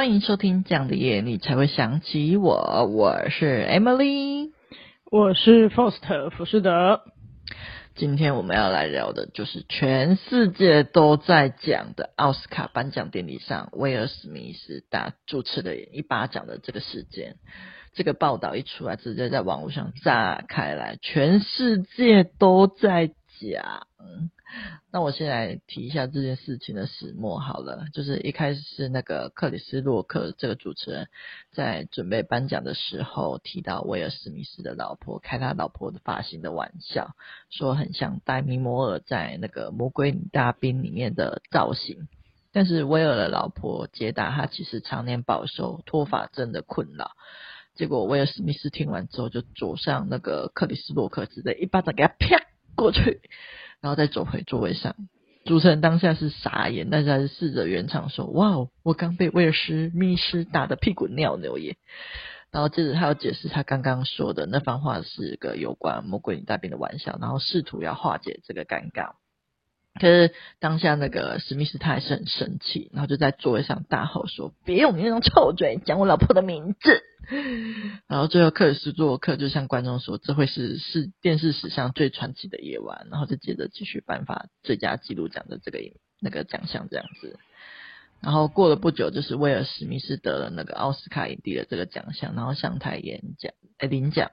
欢迎收听这样的夜，你才会想起我。我是 Emily，我是 Faust 浮士德。今天我们要来聊的就是全世界都在讲的奥斯卡颁奖典礼上，威尔史密斯打主持的一巴掌的这个事件。这个报道一出来，直接在网络上炸开来，全世界都在讲。那我先来提一下这件事情的始末好了，就是一开始是那个克里斯洛克这个主持人，在准备颁奖的时候提到威尔史密斯的老婆，开他老婆的发型的玩笑，说很像戴米摩尔在那个魔鬼女大兵里面的造型。但是威尔的老婆解答他其实常年饱受脱发症的困扰。结果威尔史密斯听完之后就走上那个克里斯洛克，直接一巴掌给他啪过去。然后再走回座位上，主持人当下是傻眼，但是还是试着圆场说：“哇哦，我刚被威尔史密斯打得屁滚尿流耶！”然后接着他要解释他刚刚说的那番话是个有关魔鬼女大兵的玩笑，然后试图要化解这个尴尬。可是当下那个史密斯他还是很生气，然后就在座位上大吼说：“别用你那张臭嘴讲我老婆的名字！” 然后最后克里斯洛克就向观众说：“这会是是电视史上最传奇的夜晚。”然后就接着继续颁发最佳纪录奖的这个那个奖项这样子。然后过了不久，就是威尔史密斯得了那个奥斯卡影帝的这个奖项，然后上台演讲诶领奖。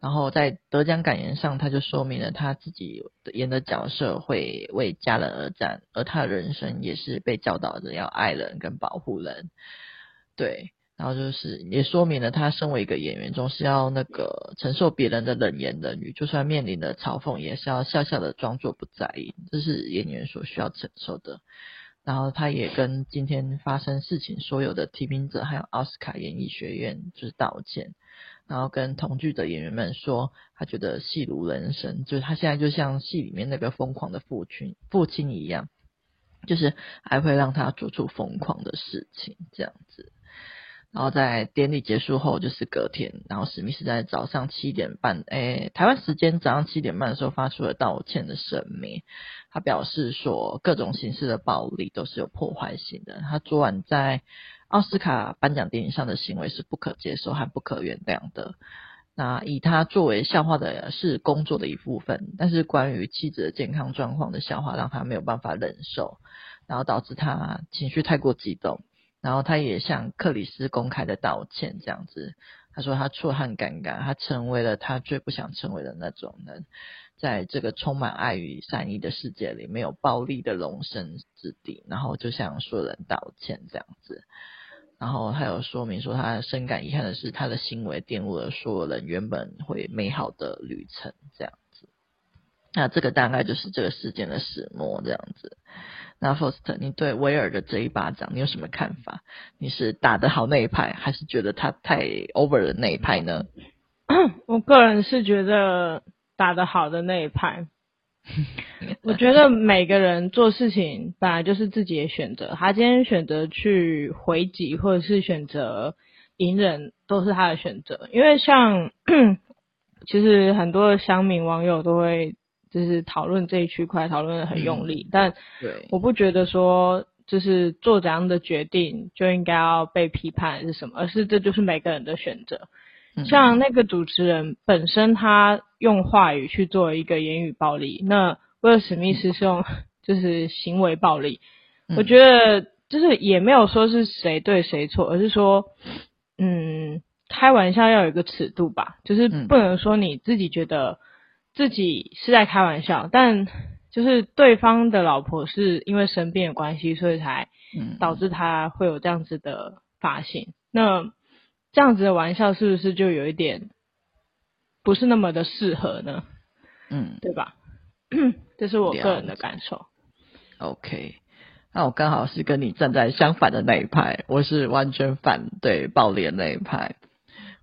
然后在得奖感言上，他就说明了他自己演的角色会为家人而战，而他的人生也是被教导着要爱人跟保护人。对，然后就是也说明了他身为一个演员，总是要那个承受别人的冷言冷语，就算面临的嘲讽，也是要笑笑的装作不在意，这是演员所需要承受的。然后他也跟今天发生事情所有的提名者，还有奥斯卡演艺学院，就是道歉。然后跟同剧的演员们说，他觉得戏如人生，就是他现在就像戏里面那个疯狂的父亲父亲一样，就是还会让他做出疯狂的事情这样子。然后在典礼结束后，就是隔天，然后史密斯在早上七点半，诶，台湾时间早上七点半的时候发出了道歉的声明。他表示说，各种形式的暴力都是有破坏性的。他昨晚在。奥斯卡颁奖典礼上的行为是不可接受和不可原谅的。那以他作为笑话的是工作的一部分，但是关于妻子的健康状况的笑话让他没有办法忍受，然后导致他情绪太过激动。然后他也向克里斯公开的道歉，这样子。他说他错很尴尬，他成为了他最不想成为的那种人，在这个充满爱与善意的世界里，没有暴力的容身之地。然后就向所有人道歉，这样子。然后还有说明说，他深感遗憾的是，他的行为玷污了所有人原本会美好的旅程，这样子。那这个大概就是这个事件的始末，这样子。那 Faust，你对威尔的这一巴掌，你有什么看法？你是打得好那一派，还是觉得他太 over 的那一派呢？我个人是觉得打得好的那一派。我觉得每个人做事情本来就是自己的选择，他今天选择去回击，或者是选择隐忍，都是他的选择。因为像 其实很多的乡民网友都会就是讨论这一区块，讨论的很用力，嗯、但我不觉得说就是做怎样的决定就应该要被批判是什么，而是这就是每个人的选择。像那个主持人本身，他用话语去做一个言语暴力，那威尔史密斯是用就是行为暴力。我觉得就是也没有说是谁对谁错，而是说，嗯，开玩笑要有一个尺度吧，就是不能说你自己觉得自己是在开玩笑，但就是对方的老婆是因为生病的关系，所以才导致他会有这样子的发型。那这样子的玩笑是不是就有一点不是那么的适合呢？嗯，对吧？这是我个人的感受。OK，那我刚好是跟你站在相反的那一派，我是完全反对暴力的那一派。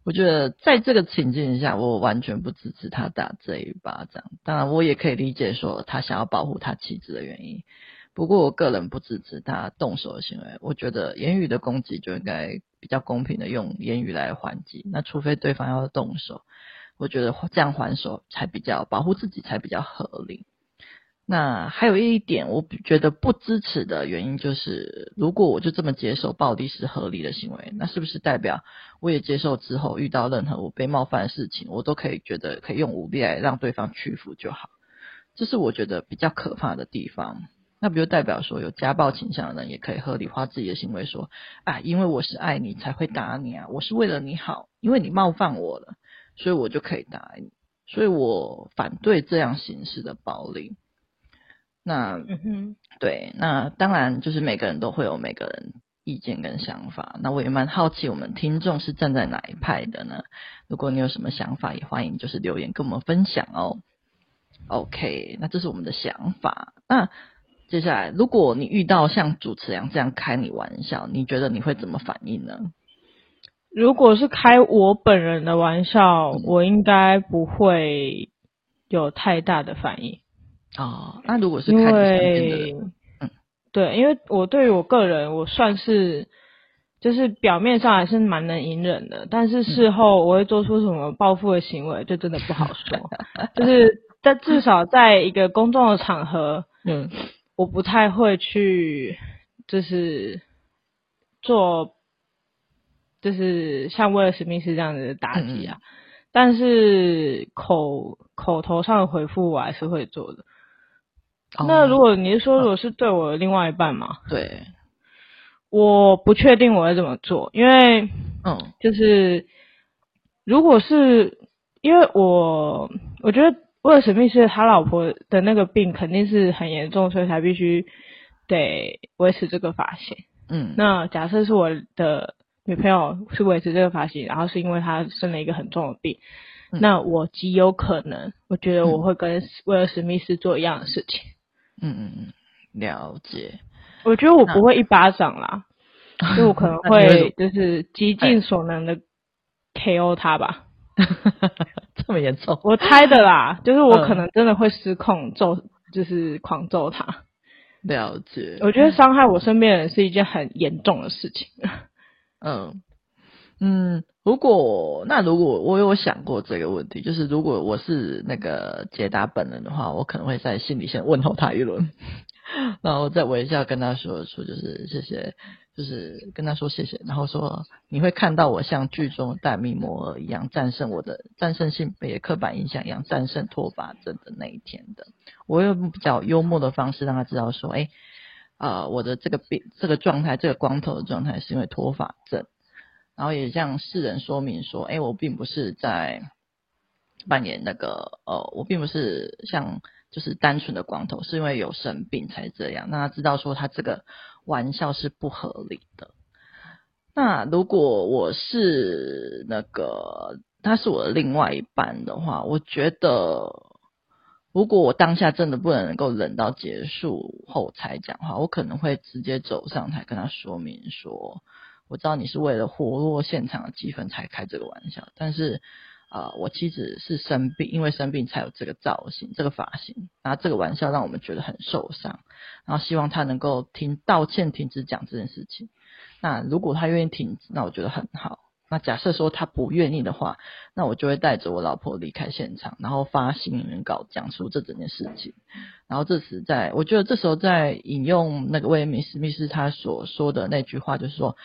我觉得在这个情境下，我完全不支持他打这一巴掌。当然，我也可以理解说他想要保护他妻子的原因。不过，我个人不支持他动手的行为。我觉得言语的攻击就应该比较公平的用言语来还击。那除非对方要动手，我觉得这样还手才比较保护自己才比较合理。那还有一点，我觉得不支持的原因就是，如果我就这么接受暴力是合理的行为，那是不是代表我也接受之后遇到任何我被冒犯的事情，我都可以觉得可以用武力来让对方屈服就好？这是我觉得比较可怕的地方。那不就代表说，有家暴倾向的人也可以合理化自己的行为，说，啊，因为我是爱你才会打你啊，我是为了你好，因为你冒犯我了，所以我就可以打你，所以我反对这样形式的暴力。那，嗯哼，对，那当然就是每个人都会有每个人意见跟想法。那我也蛮好奇，我们听众是站在哪一派的呢？如果你有什么想法，也欢迎就是留言跟我们分享哦。OK，那这是我们的想法。那接下来，如果你遇到像主持人这样开你玩笑，你觉得你会怎么反应呢？如果是开我本人的玩笑，嗯、我应该不会有太大的反应。哦，那如果是看因为，嗯，对，因为我对于我个人，我算是就是表面上还是蛮能隐忍的，但是事后我会做出什么报复的行为，就真的不好说。就是在至少在一个公众的场合，嗯，我不太会去就是做，就是像威尔史密斯这样子的打击啊，嗯、但是口口头上的回复我还是会做的。那如果你是说，如果是对我的另外一半嘛？对，我不确定我会怎么做，因为，嗯，就是，如果是因为我，我觉得威尔史密斯他老婆的那个病肯定是很严重，所以才必须得维持这个发型。嗯，那假设是我的女朋友是维持这个发型，然后是因为她生了一个很重的病，嗯，那我极有可能，我觉得我会跟威尔史密斯做一样的事情。嗯嗯嗯，了解。我觉得我不会一巴掌啦，那所以我可能会就是极尽所能的 KO 他吧。这么严重？我猜的啦，就是我可能真的会失控揍，就是狂揍他。了解。我觉得伤害我身边人是一件很严重的事情。嗯嗯。如果那如果我有想过这个问题，就是如果我是那个杰达本人的话，我可能会在心里先问候他一轮，然后再微笑跟他说说就是谢谢，就是跟他说谢谢，然后说你会看到我像剧中戴米摩尔一样战胜我的战胜性别刻板印象一样战胜脱发症的那一天的。我用比较幽默的方式让他知道说，哎，啊、呃，我的这个病这个状态，这个光头的状态是因为脱发症。然后也向世人说明说，哎，我并不是在扮演那个，呃，我并不是像就是单纯的光头，是因为有生病才这样。那他知道说他这个玩笑是不合理的。那如果我是那个他是我的另外一半的话，我觉得如果我当下真的不能够忍到结束后才讲话，我可能会直接走上台跟他说明说。我知道你是为了活络现场的气氛才开这个玩笑，但是，啊、呃，我妻子是生病，因为生病才有这个造型、这个发型，然后这个玩笑让我们觉得很受伤，然后希望他能够停道歉、停止讲这件事情。那如果他愿意停止，那我觉得很好。那假设说他不愿意的话，那我就会带着我老婆离开现场，然后发新闻稿讲出这整件事情。然后这时在，我觉得这时候在引用那个威尔史密斯他所说的那句话，就是说。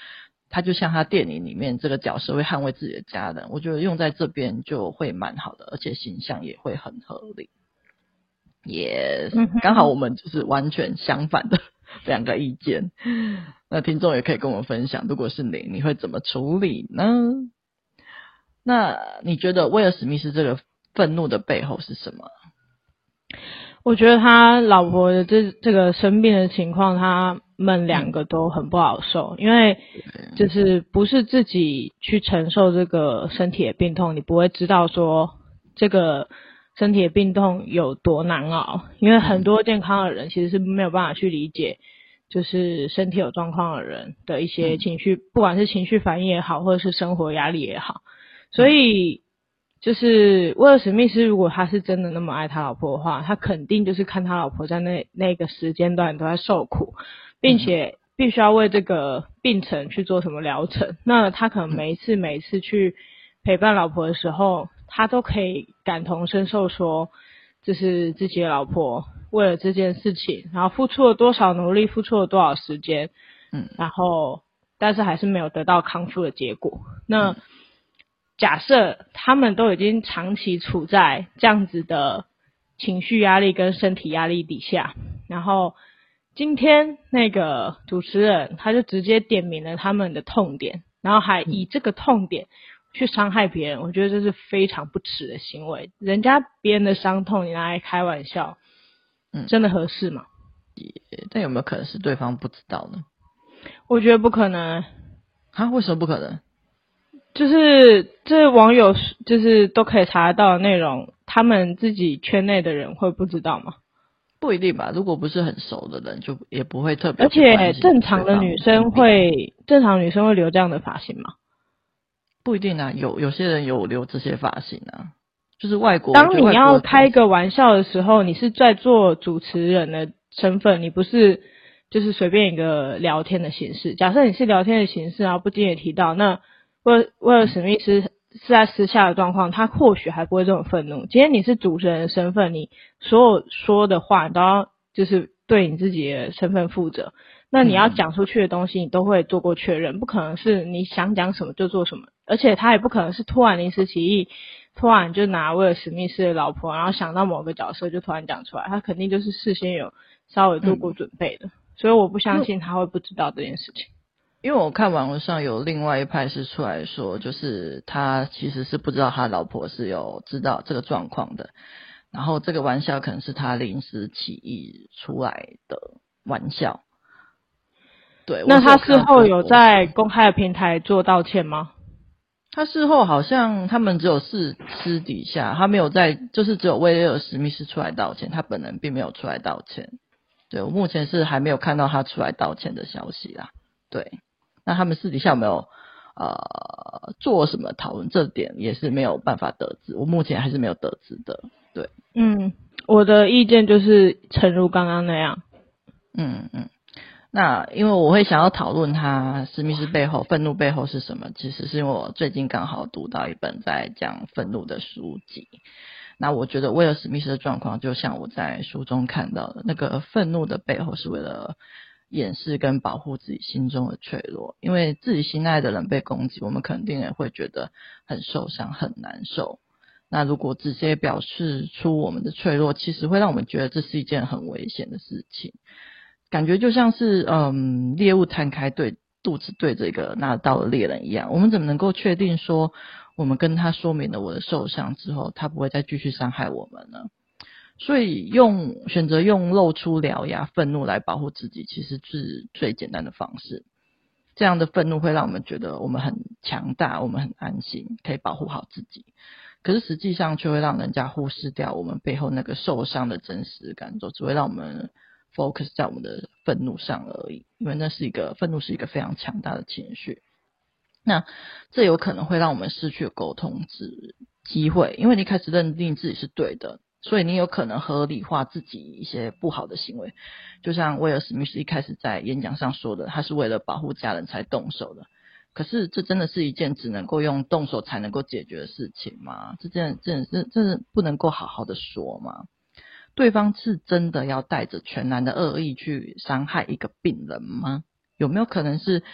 他就像他电影里面这个角色会捍卫自己的家人，我觉得用在这边就会蛮好的，而且形象也会很合理。也、yes, 刚好我们就是完全相反的 两个意见。那听众也可以跟我们分享，如果是你，你会怎么处理呢？那你觉得威尔史密斯这个愤怒的背后是什么？我觉得他老婆的这这个生病的情况，他们两个都很不好受，因为就是不是自己去承受这个身体的病痛，你不会知道说这个身体的病痛有多难熬。因为很多健康的人其实是没有办法去理解，就是身体有状况的人的一些情绪，不管是情绪反应也好，或者是生活压力也好，所以。就是威尔史密斯，如果他是真的那么爱他老婆的话，他肯定就是看他老婆在那那个时间段都在受苦，并且必须要为这个病程去做什么疗程。那他可能每一次每一次去陪伴老婆的时候，他都可以感同身受说，就是自己的老婆为了这件事情，然后付出了多少努力，付出了多少时间，嗯，然后但是还是没有得到康复的结果。那、嗯、假设他们都已经长期处在这样子的情绪压力跟身体压力底下，然后今天那个主持人他就直接点名了他们的痛点，然后还以这个痛点。去伤害别人，我觉得这是非常不耻的行为。人家别人的伤痛，你拿来开玩笑，嗯，真的合适吗？也，但有没有可能是对方不知道呢？我觉得不可能。啊？为什么不可能？就是这网友就是都可以查得到的内容，他们自己圈内的人会不知道吗？不一定吧。如果不是很熟的人，就也不会特别。而且正常的女生会，正常女生会留这样的发型吗？不一定啊，有有些人有留这些发型啊，就是外国。当你要开一个玩笑的时候，你是在做主持人的身份，你不是就是随便一个聊天的形式。假设你是聊天的形式，然后不经意提到，那威威尔史密斯是在私下的状况，他或许还不会这么愤怒。今天你是主持人的身份，你所有说的话，你都要就是对你自己的身份负责。那你要讲出去的东西，你都会做过确认，不可能是你想讲什么就做什么。而且他也不可能是突然临时起意，突然就拿威尔史密斯的老婆，然后想到某个角色就突然讲出来，他肯定就是事先有稍微做过准备的，嗯、所以我不相信他会不知道这件事情。因为我看网络上有另外一派是出来说，就是他其实是不知道他老婆是有知道这个状况的，然后这个玩笑可能是他临时起意出来的玩笑。对，那他事后有在公开的平台做道歉吗？他事后好像他们只有私私底下，他没有在，就是只有威尔史密斯出来道歉，他本人并没有出来道歉。对，我目前是还没有看到他出来道歉的消息啦。对，那他们私底下有没有呃做什么讨论？这点也是没有办法得知，我目前还是没有得知的。对，嗯，我的意见就是诚如刚刚那样。嗯嗯。那因为我会想要讨论他史密斯背后愤怒背后是什么，其实是因为我最近刚好读到一本在讲愤怒的书籍。那我觉得威尔史密斯的状况，就像我在书中看到的，那个愤怒的背后是为了掩饰跟保护自己心中的脆弱。因为自己心爱的人被攻击，我们肯定也会觉得很受伤、很难受。那如果直接表示出我们的脆弱，其实会让我们觉得这是一件很危险的事情。感觉就像是嗯，猎物摊开对肚子对着一个拿刀的猎人一样，我们怎么能够确定说，我们跟他说明了我的受伤之后，他不会再继续伤害我们呢？所以用选择用露出獠牙愤怒来保护自己，其实是最简单的方式。这样的愤怒会让我们觉得我们很强大，我们很安心，可以保护好自己。可是实际上却会让人家忽视掉我们背后那个受伤的真实感受，只会让我们。focus 在我们的愤怒上而已，因为那是一个愤怒是一个非常强大的情绪，那这有可能会让我们失去沟通之机会，因为你开始认定自己是对的，所以你有可能合理化自己一些不好的行为，就像威尔史密斯一开始在演讲上说的，他是为了保护家人才动手的，可是这真的是一件只能够用动手才能够解决的事情吗？这件这件这这是不能够好好的说吗？对方是真的要带着全然的恶意去伤害一个病人吗？有没有可能是，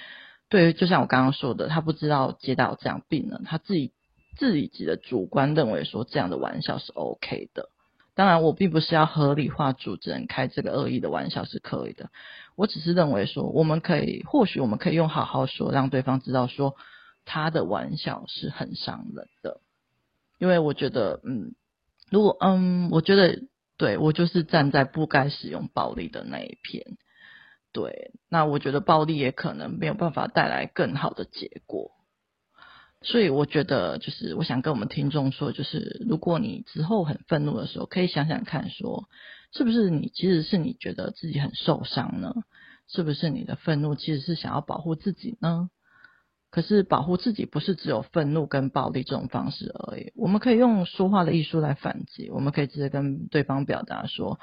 对，就像我刚刚说的，他不知道接到这样病人，他自己自己的主观认为说这样的玩笑是 OK 的。当然，我并不是要合理化主持人开这个恶意的玩笑是可以的，我只是认为说，我们可以，或许我们可以用好好说，让对方知道说他的玩笑是很伤人的。因为我觉得，嗯，如果，嗯，我觉得。对，我就是站在不该使用暴力的那一边。对，那我觉得暴力也可能没有办法带来更好的结果。所以我觉得，就是我想跟我们听众说，就是如果你之后很愤怒的时候，可以想想看，说是不是你其实是你觉得自己很受伤呢？是不是你的愤怒其实是想要保护自己呢？可是保护自己不是只有愤怒跟暴力这种方式而已，我们可以用说话的艺术来反击，我们可以直接跟对方表达说，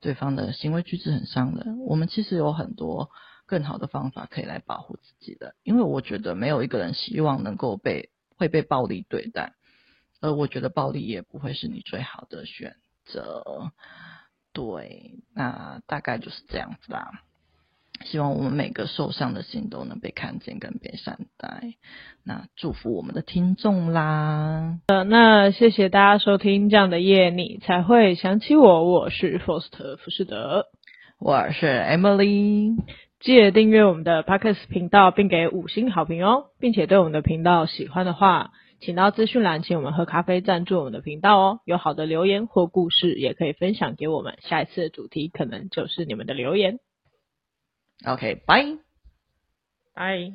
对方的行为举止很伤人。我们其实有很多更好的方法可以来保护自己的，因为我觉得没有一个人希望能够被会被暴力对待，而我觉得暴力也不会是你最好的选择。对，那大概就是这样子啦。希望我们每个受伤的心都能被看见跟被善待。那祝福我们的听众啦。呃，那谢谢大家收听这样的夜，你才会想起我。我是 Foster 福士德，我是 Emily。记得订阅我们的 Podcast 频道，并给五星好评哦，并且对我们的频道喜欢的话，请到资讯栏请我们喝咖啡赞助我们的频道哦。有好的留言或故事，也可以分享给我们。下一次的主题可能就是你们的留言。OK，拜拜。